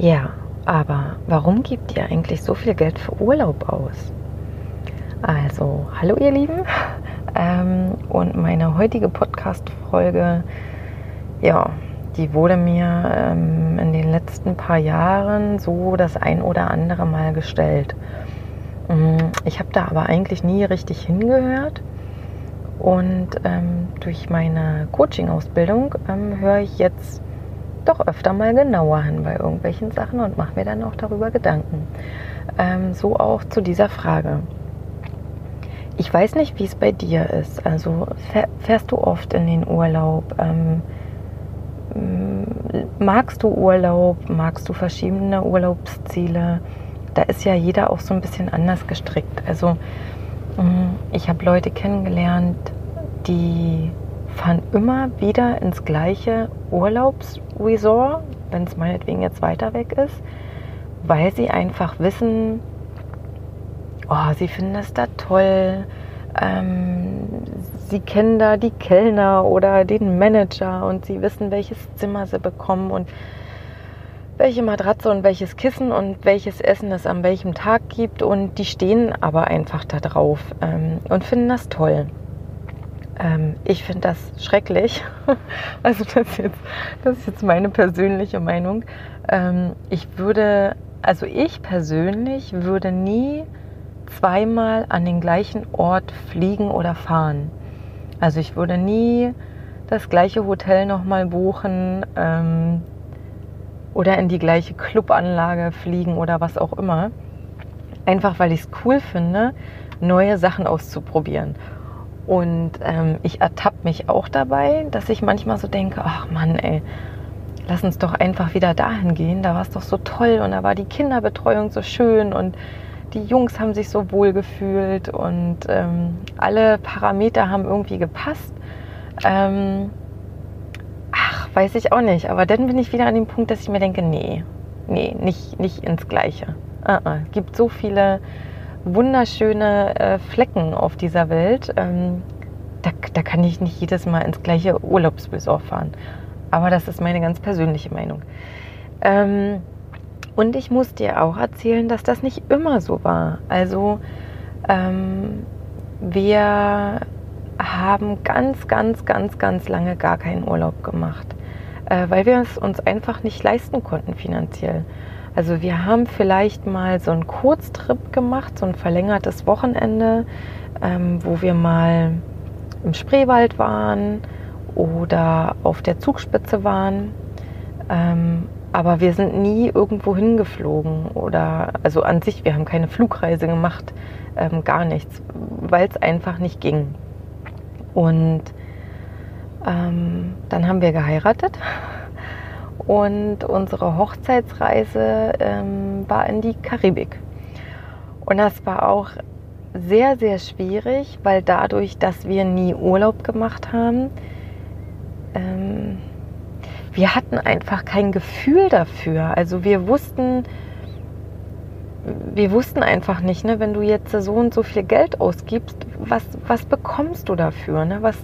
Ja, aber warum gibt ihr eigentlich so viel Geld für Urlaub aus? Also, hallo ihr Lieben. Ähm, und meine heutige Podcast-Folge, ja, die wurde mir ähm, in den letzten paar Jahren so das ein oder andere Mal gestellt. Mm, ich habe da aber eigentlich nie richtig hingehört. Und ähm, durch meine Coaching-Ausbildung ähm, höre ich jetzt doch öfter mal genauer hin bei irgendwelchen Sachen und mache mir dann auch darüber Gedanken. Ähm, so auch zu dieser Frage. Ich weiß nicht, wie es bei dir ist. Also fährst du oft in den Urlaub? Ähm, magst du Urlaub? Magst du verschiedene Urlaubsziele? Da ist ja jeder auch so ein bisschen anders gestrickt. Also ich habe Leute kennengelernt, die fahren immer wieder ins gleiche Urlaubsresort, wenn es meinetwegen jetzt weiter weg ist, weil sie einfach wissen, oh, sie finden das da toll. Ähm, sie kennen da die Kellner oder den Manager und sie wissen, welches Zimmer sie bekommen und welche Matratze und welches Kissen und welches Essen es an welchem Tag gibt. Und die stehen aber einfach da drauf ähm, und finden das toll. Ähm, ich finde das schrecklich. also das ist, jetzt, das ist jetzt meine persönliche Meinung. Ähm, ich würde, also ich persönlich würde nie zweimal an den gleichen Ort fliegen oder fahren. Also ich würde nie das gleiche Hotel nochmal buchen ähm, oder in die gleiche Clubanlage fliegen oder was auch immer. Einfach weil ich es cool finde, neue Sachen auszuprobieren. Und ähm, ich ertappe mich auch dabei, dass ich manchmal so denke, ach Mann, ey, lass uns doch einfach wieder dahin gehen. Da war es doch so toll und da war die Kinderbetreuung so schön und die Jungs haben sich so wohl gefühlt und ähm, alle Parameter haben irgendwie gepasst. Ähm, ach, weiß ich auch nicht. Aber dann bin ich wieder an dem Punkt, dass ich mir denke, nee, nee, nicht, nicht ins Gleiche. Uh -uh. Gibt so viele wunderschöne äh, Flecken auf dieser Welt. Ähm, da, da, kann ich nicht jedes Mal ins gleiche Urlaubsresort fahren. Aber das ist meine ganz persönliche Meinung. Ähm, und ich muss dir auch erzählen, dass das nicht immer so war. Also ähm, wir haben ganz, ganz, ganz, ganz lange gar keinen Urlaub gemacht, äh, weil wir es uns einfach nicht leisten konnten finanziell. Also wir haben vielleicht mal so einen Kurztrip gemacht, so ein verlängertes Wochenende, ähm, wo wir mal im Spreewald waren oder auf der Zugspitze waren. Ähm, aber wir sind nie irgendwo hingeflogen oder, also an sich, wir haben keine Flugreise gemacht, ähm, gar nichts, weil es einfach nicht ging. Und ähm, dann haben wir geheiratet und unsere Hochzeitsreise ähm, war in die Karibik. Und das war auch sehr, sehr schwierig, weil dadurch, dass wir nie Urlaub gemacht haben, ähm, wir hatten einfach kein Gefühl dafür. Also wir wussten, wir wussten einfach nicht, ne, wenn du jetzt so und so viel Geld ausgibst, was, was bekommst du dafür? Ne? Was,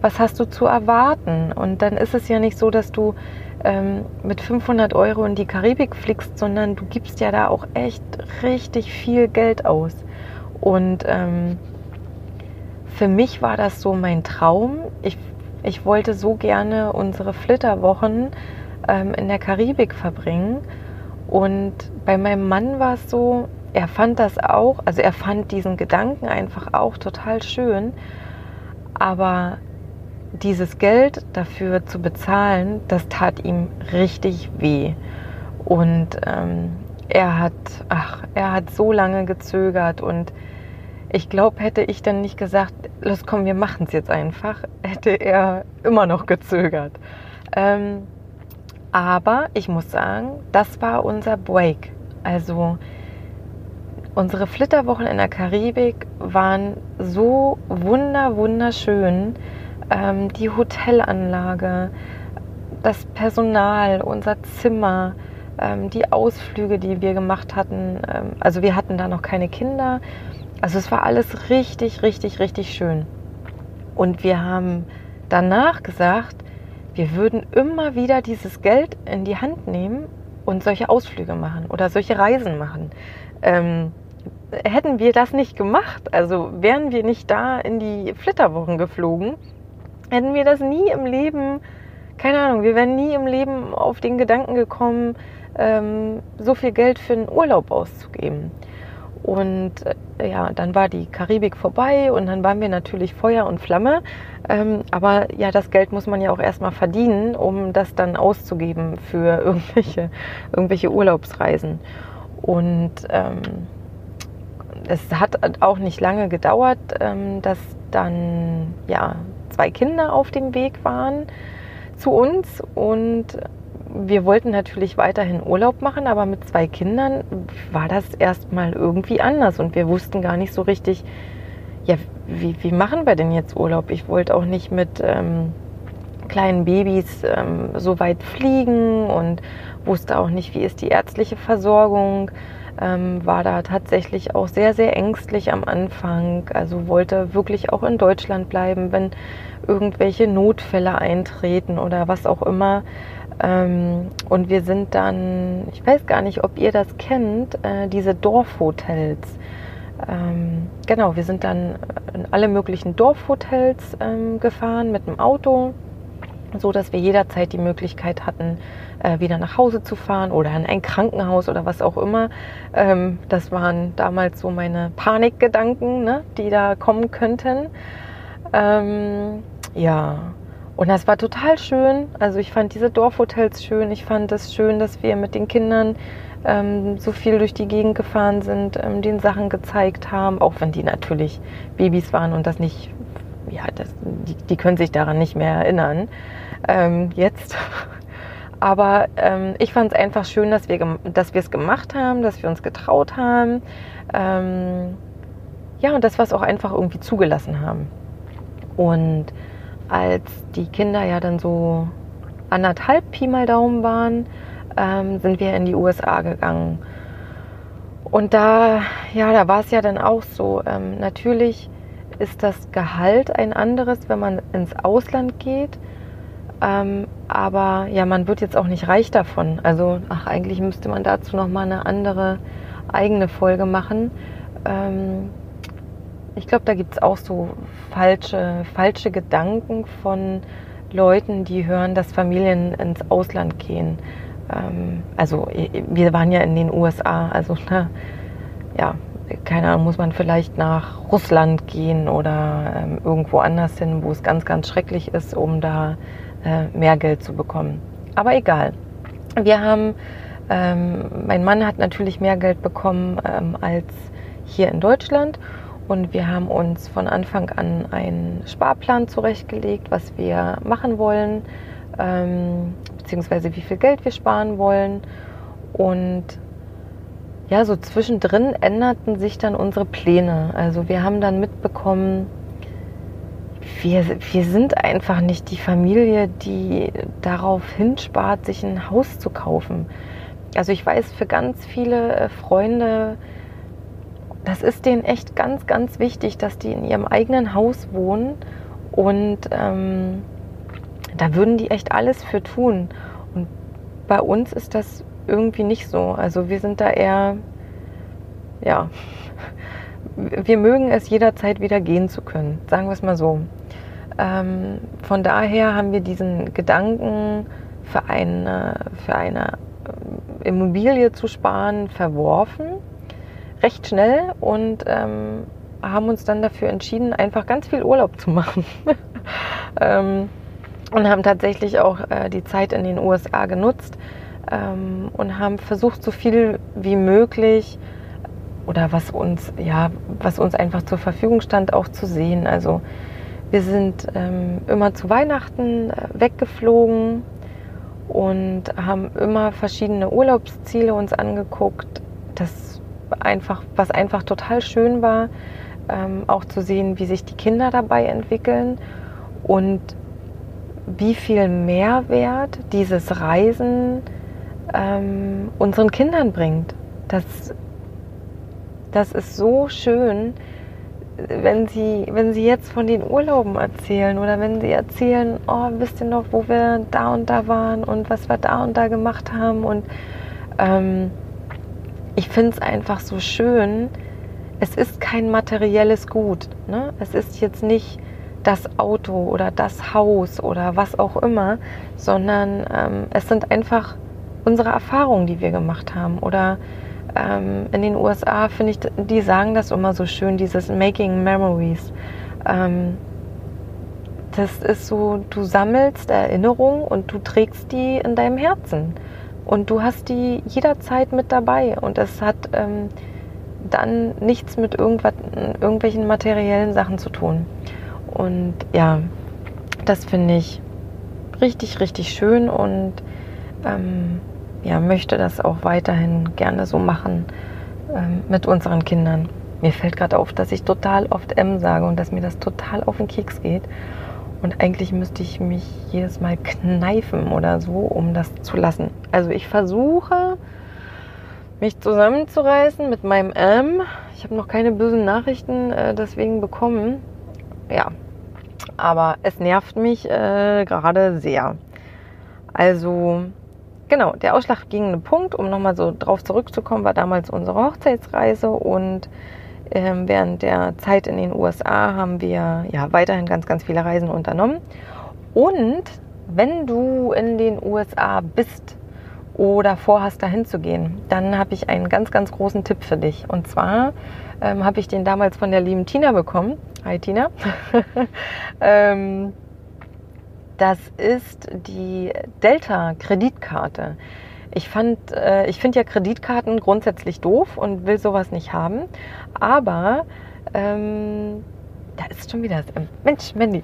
was hast du zu erwarten? Und dann ist es ja nicht so, dass du ähm, mit 500 Euro in die Karibik fliegst, sondern du gibst ja da auch echt richtig viel Geld aus. Und ähm, für mich war das so mein Traum. Ich, ich wollte so gerne unsere Flitterwochen ähm, in der Karibik verbringen. Und bei meinem Mann war es so, er fand das auch, also er fand diesen Gedanken einfach auch total schön. Aber dieses Geld dafür zu bezahlen, das tat ihm richtig weh. Und ähm, er hat, ach, er hat so lange gezögert und ich glaube, hätte ich dann nicht gesagt, los komm, wir machen es jetzt einfach, hätte er immer noch gezögert. Ähm, Aber ich muss sagen, das war unser Break. Also unsere Flitterwochen in der Karibik waren so wunder, wunderschön. Ähm, die Hotelanlage, das Personal, unser Zimmer, ähm, die Ausflüge, die wir gemacht hatten. Ähm, also wir hatten da noch keine Kinder. Also es war alles richtig, richtig, richtig schön. Und wir haben danach gesagt, wir würden immer wieder dieses Geld in die Hand nehmen und solche Ausflüge machen oder solche Reisen machen. Ähm, hätten wir das nicht gemacht, also wären wir nicht da in die Flitterwochen geflogen, hätten wir das nie im Leben, keine Ahnung, wir wären nie im Leben auf den Gedanken gekommen, ähm, so viel Geld für einen Urlaub auszugeben. Und äh, ja, dann war die Karibik vorbei und dann waren wir natürlich Feuer und Flamme. Ähm, aber ja, das Geld muss man ja auch erstmal verdienen, um das dann auszugeben für irgendwelche, irgendwelche Urlaubsreisen. Und ähm, es hat auch nicht lange gedauert, ähm, dass dann ja zwei Kinder auf dem Weg waren zu uns und wir wollten natürlich weiterhin Urlaub machen, aber mit zwei Kindern war das erstmal irgendwie anders und wir wussten gar nicht so richtig, ja, wie, wie machen wir denn jetzt Urlaub? Ich wollte auch nicht mit ähm, kleinen Babys ähm, so weit fliegen und wusste auch nicht, wie ist die ärztliche Versorgung. Ähm, war da tatsächlich auch sehr, sehr ängstlich am Anfang. Also wollte wirklich auch in Deutschland bleiben, wenn irgendwelche Notfälle eintreten oder was auch immer. Ähm, und wir sind dann, ich weiß gar nicht, ob ihr das kennt, äh, diese Dorfhotels. Ähm, genau, wir sind dann in alle möglichen Dorfhotels ähm, gefahren mit dem Auto, so dass wir jederzeit die Möglichkeit hatten, äh, wieder nach Hause zu fahren oder in ein Krankenhaus oder was auch immer. Ähm, das waren damals so meine Panikgedanken, ne, die da kommen könnten. Ähm, ja, und das war total schön. Also ich fand diese Dorfhotels schön. Ich fand es schön, dass wir mit den Kindern ähm, so viel durch die Gegend gefahren sind, den Sachen gezeigt haben, auch wenn die natürlich Babys waren und das nicht, ja, das, die, die können sich daran nicht mehr erinnern. Ähm, jetzt. Aber ähm, ich fand es einfach schön, dass wir dass wir es gemacht haben, dass wir uns getraut haben. Ähm, ja, und das, was auch einfach irgendwie zugelassen haben. Und als die Kinder ja dann so anderthalb Pi mal Daumen waren, ähm, sind wir in die USA gegangen. Und da, ja, da war es ja dann auch so. Ähm, natürlich ist das Gehalt ein anderes, wenn man ins Ausland geht. Ähm, aber ja, man wird jetzt auch nicht reich davon. Also, ach, eigentlich müsste man dazu nochmal eine andere eigene Folge machen. Ähm, ich glaube, da gibt es auch so falsche, falsche Gedanken von Leuten, die hören, dass Familien ins Ausland gehen. Ähm, also wir waren ja in den USA, also na, ja, keine Ahnung, muss man vielleicht nach Russland gehen oder ähm, irgendwo anders hin, wo es ganz, ganz schrecklich ist, um da äh, mehr Geld zu bekommen. Aber egal. Wir haben, ähm, mein Mann hat natürlich mehr Geld bekommen ähm, als hier in Deutschland und wir haben uns von Anfang an einen Sparplan zurechtgelegt, was wir machen wollen, ähm, beziehungsweise wie viel Geld wir sparen wollen. Und ja, so zwischendrin änderten sich dann unsere Pläne. Also wir haben dann mitbekommen, wir, wir sind einfach nicht die Familie, die darauf hinspart, sich ein Haus zu kaufen. Also ich weiß, für ganz viele äh, Freunde das ist denen echt ganz, ganz wichtig, dass die in ihrem eigenen Haus wohnen und ähm, da würden die echt alles für tun. Und bei uns ist das irgendwie nicht so. Also wir sind da eher, ja, wir mögen es jederzeit wieder gehen zu können, sagen wir es mal so. Ähm, von daher haben wir diesen Gedanken, für eine, für eine Immobilie zu sparen, verworfen recht schnell und ähm, haben uns dann dafür entschieden, einfach ganz viel Urlaub zu machen. ähm, und haben tatsächlich auch äh, die Zeit in den USA genutzt ähm, und haben versucht, so viel wie möglich oder was uns, ja, was uns einfach zur Verfügung stand, auch zu sehen. Also wir sind ähm, immer zu Weihnachten äh, weggeflogen und haben immer verschiedene Urlaubsziele uns angeguckt. Das einfach, was einfach total schön war, ähm, auch zu sehen, wie sich die Kinder dabei entwickeln und wie viel Mehrwert dieses Reisen ähm, unseren Kindern bringt. Das, das ist so schön, wenn sie, wenn sie jetzt von den Urlauben erzählen oder wenn sie erzählen, oh, wisst ihr noch, wo wir da und da waren und was wir da und da gemacht haben. Und ähm, ich finde es einfach so schön. Es ist kein materielles Gut. Ne? Es ist jetzt nicht das Auto oder das Haus oder was auch immer, sondern ähm, es sind einfach unsere Erfahrungen, die wir gemacht haben oder ähm, in den USA finde ich, die sagen das immer so schön, dieses Making Memories. Ähm, das ist so, du sammelst Erinnerungen und du trägst die in deinem Herzen. Und du hast die jederzeit mit dabei. Und es hat ähm, dann nichts mit irgendwelchen materiellen Sachen zu tun. Und ja, das finde ich richtig, richtig schön und ähm, ja, möchte das auch weiterhin gerne so machen ähm, mit unseren Kindern. Mir fällt gerade auf, dass ich total oft M sage und dass mir das total auf den Keks geht. Und eigentlich müsste ich mich jedes Mal kneifen oder so, um das zu lassen. Also ich versuche, mich zusammenzureißen mit meinem M. Ich habe noch keine bösen Nachrichten äh, deswegen bekommen. Ja, aber es nervt mich äh, gerade sehr. Also Genau, der ausschlaggebende Punkt, um nochmal so drauf zurückzukommen, war damals unsere Hochzeitsreise und ähm, während der Zeit in den USA haben wir ja weiterhin ganz, ganz viele Reisen unternommen. Und wenn du in den USA bist oder vorhast, dahin zu gehen, dann habe ich einen ganz, ganz großen Tipp für dich. Und zwar ähm, habe ich den damals von der lieben Tina bekommen. Hi Tina. ähm, das ist die Delta-Kreditkarte. Ich, äh, ich finde ja Kreditkarten grundsätzlich doof und will sowas nicht haben. Aber ähm, da ist schon wieder das M. Mensch, Mandy.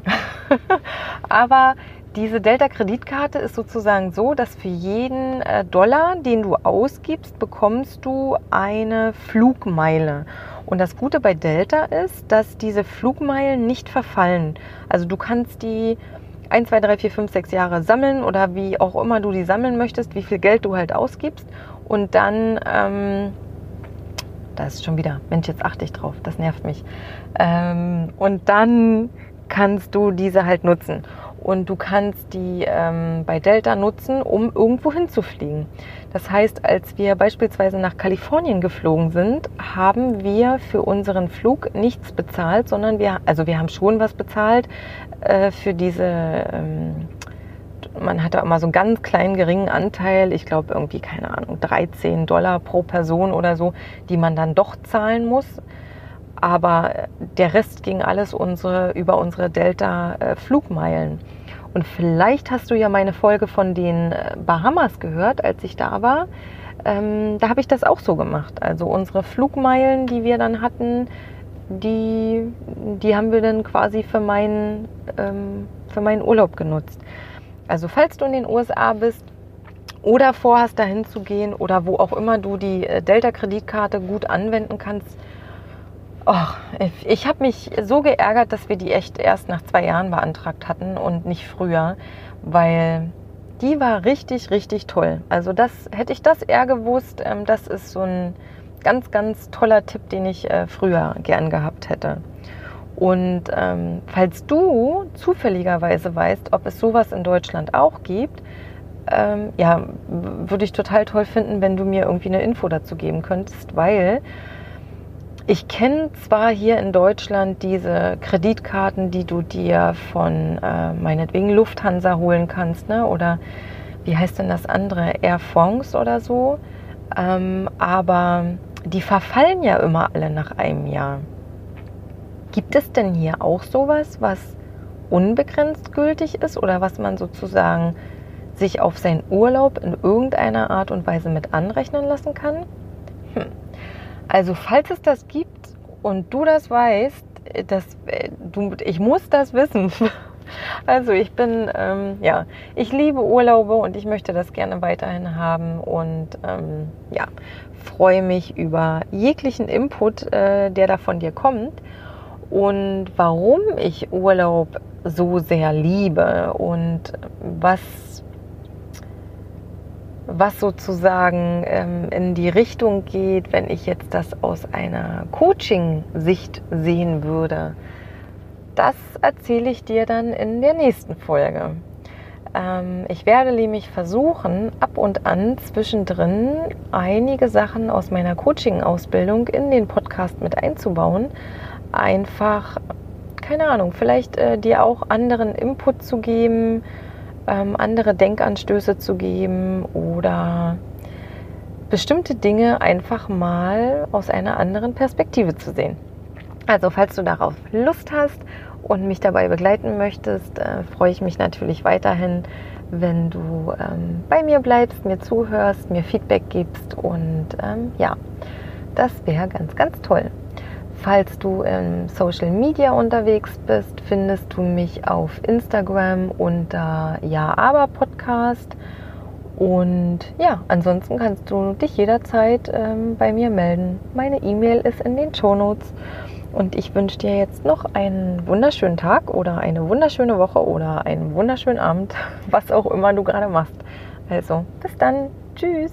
aber diese Delta-Kreditkarte ist sozusagen so, dass für jeden äh, Dollar, den du ausgibst, bekommst du eine Flugmeile. Und das Gute bei Delta ist, dass diese Flugmeilen nicht verfallen. Also du kannst die 1, 2, 3, 4, 5, 6 Jahre sammeln oder wie auch immer du die sammeln möchtest, wie viel Geld du halt ausgibst. Und dann, ähm, da ist schon wieder, Mensch, jetzt achte ich drauf, das nervt mich. Ähm, und dann kannst du diese halt nutzen. Und du kannst die ähm, bei Delta nutzen, um irgendwo hinzufliegen. Das heißt, als wir beispielsweise nach Kalifornien geflogen sind, haben wir für unseren Flug nichts bezahlt, sondern wir, also wir haben schon was bezahlt äh, für diese, ähm, man hatte immer so einen ganz kleinen geringen Anteil, ich glaube irgendwie, keine Ahnung, 13 Dollar pro Person oder so, die man dann doch zahlen muss. Aber der Rest ging alles unsere, über unsere Delta-Flugmeilen. Äh, und vielleicht hast du ja meine Folge von den äh, Bahamas gehört, als ich da war. Ähm, da habe ich das auch so gemacht. Also unsere Flugmeilen, die wir dann hatten, die, die haben wir dann quasi für meinen, ähm, für meinen Urlaub genutzt. Also falls du in den USA bist oder vorhast, dahin zu gehen oder wo auch immer du die äh, Delta-Kreditkarte gut anwenden kannst, Och, ich habe mich so geärgert, dass wir die echt erst nach zwei Jahren beantragt hatten und nicht früher, weil die war richtig, richtig toll. Also das hätte ich das eher gewusst. Ähm, das ist so ein ganz, ganz toller Tipp, den ich äh, früher gern gehabt hätte. Und ähm, falls du zufälligerweise weißt, ob es sowas in Deutschland auch gibt, ähm, ja, würde ich total toll finden, wenn du mir irgendwie eine Info dazu geben könntest, weil ich kenne zwar hier in Deutschland diese Kreditkarten, die du dir von äh, meinetwegen Lufthansa holen kannst, ne? oder wie heißt denn das andere, Air France oder so, ähm, aber die verfallen ja immer alle nach einem Jahr. Gibt es denn hier auch sowas, was unbegrenzt gültig ist oder was man sozusagen sich auf seinen Urlaub in irgendeiner Art und Weise mit anrechnen lassen kann? Hm. Also falls es das gibt und du das weißt, das, du, ich muss das wissen, Also ich bin, ähm, ja, ich liebe Urlaube und ich möchte das gerne weiterhin haben und ähm, ja, freue mich über jeglichen Input, äh, der da von dir kommt. Und warum ich Urlaub so sehr liebe und was was sozusagen ähm, in die Richtung geht, wenn ich jetzt das aus einer Coaching-Sicht sehen würde. Das erzähle ich dir dann in der nächsten Folge. Ähm, ich werde nämlich versuchen, ab und an zwischendrin einige Sachen aus meiner Coaching-Ausbildung in den Podcast mit einzubauen. Einfach, keine Ahnung, vielleicht äh, dir auch anderen Input zu geben, ähm, andere Denkanstöße zu geben oder bestimmte Dinge einfach mal aus einer anderen Perspektive zu sehen. Also falls du darauf Lust hast und mich dabei begleiten möchtest, äh, freue ich mich natürlich weiterhin, wenn du ähm, bei mir bleibst, mir zuhörst, mir Feedback gibst und ähm, ja, das wäre ganz, ganz toll. Falls du im Social Media unterwegs bist, findest du mich auf Instagram unter Ja Aber Podcast. Und ja, ansonsten kannst du dich jederzeit ähm, bei mir melden. Meine E-Mail ist in den Show Notes. Und ich wünsche dir jetzt noch einen wunderschönen Tag oder eine wunderschöne Woche oder einen wunderschönen Abend, was auch immer du gerade machst. Also, bis dann. Tschüss.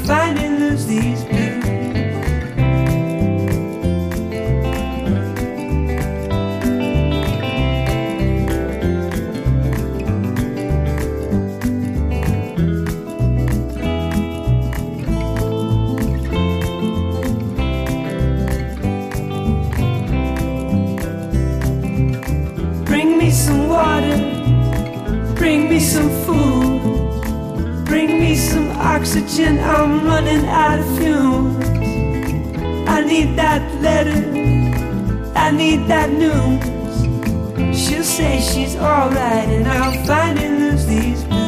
I need that news. She'll say she's alright, and I'll finally lose these blues.